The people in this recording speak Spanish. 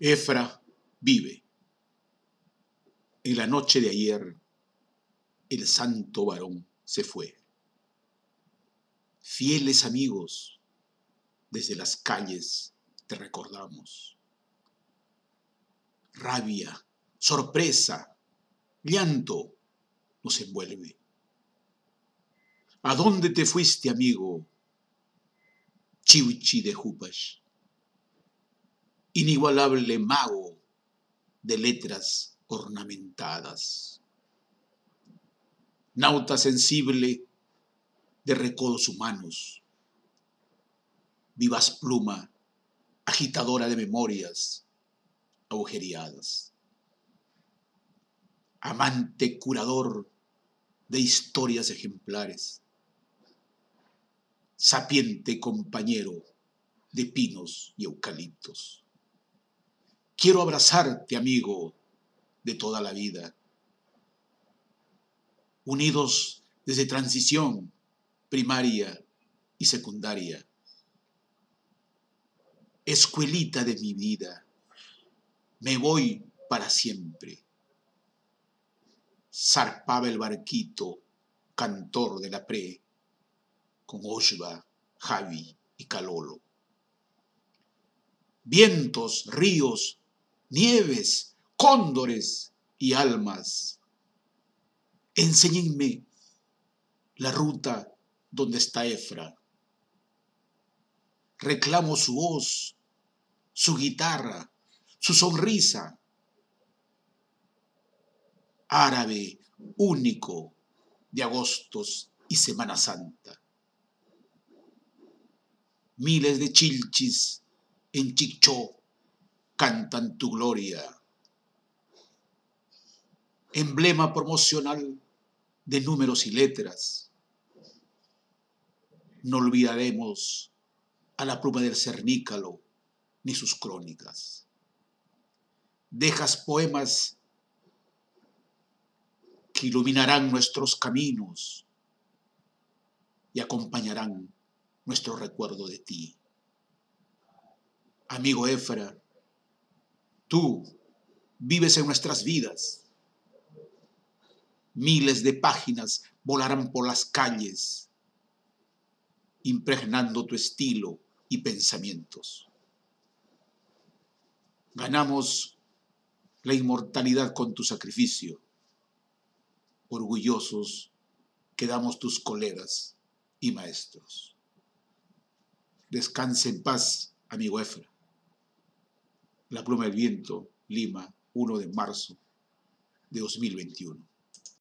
Efra vive. En la noche de ayer, el santo varón se fue. Fieles amigos, desde las calles te recordamos. Rabia, sorpresa, llanto nos envuelve. ¿A dónde te fuiste, amigo? Chiuchi de Jupash, inigualable mago de letras ornamentadas. Nauta sensible de recodos humanos, vivas pluma, agitadora de memorias agujereadas. Amante curador de historias ejemplares sapiente compañero de pinos y eucaliptos. Quiero abrazarte, amigo, de toda la vida. Unidos desde transición primaria y secundaria. Escuelita de mi vida, me voy para siempre. Zarpaba el barquito, cantor de la pre, con Oshba, Javi y Calolo. Vientos, ríos, nieves, cóndores y almas, enséñenme la ruta donde está Efra. Reclamo su voz, su guitarra, su sonrisa. Árabe único de agostos y Semana Santa miles de chilchis en Chichó cantan tu gloria. Emblema promocional de números y letras. No olvidaremos a la pluma del cernícalo ni sus crónicas. Dejas poemas que iluminarán nuestros caminos y acompañarán nuestro recuerdo de ti. Amigo Efra, tú vives en nuestras vidas. Miles de páginas volarán por las calles, impregnando tu estilo y pensamientos. Ganamos la inmortalidad con tu sacrificio. Orgullosos quedamos tus colegas y maestros. Descanse en paz, amigo Efra. La pluma del viento, Lima, 1 de marzo de 2021.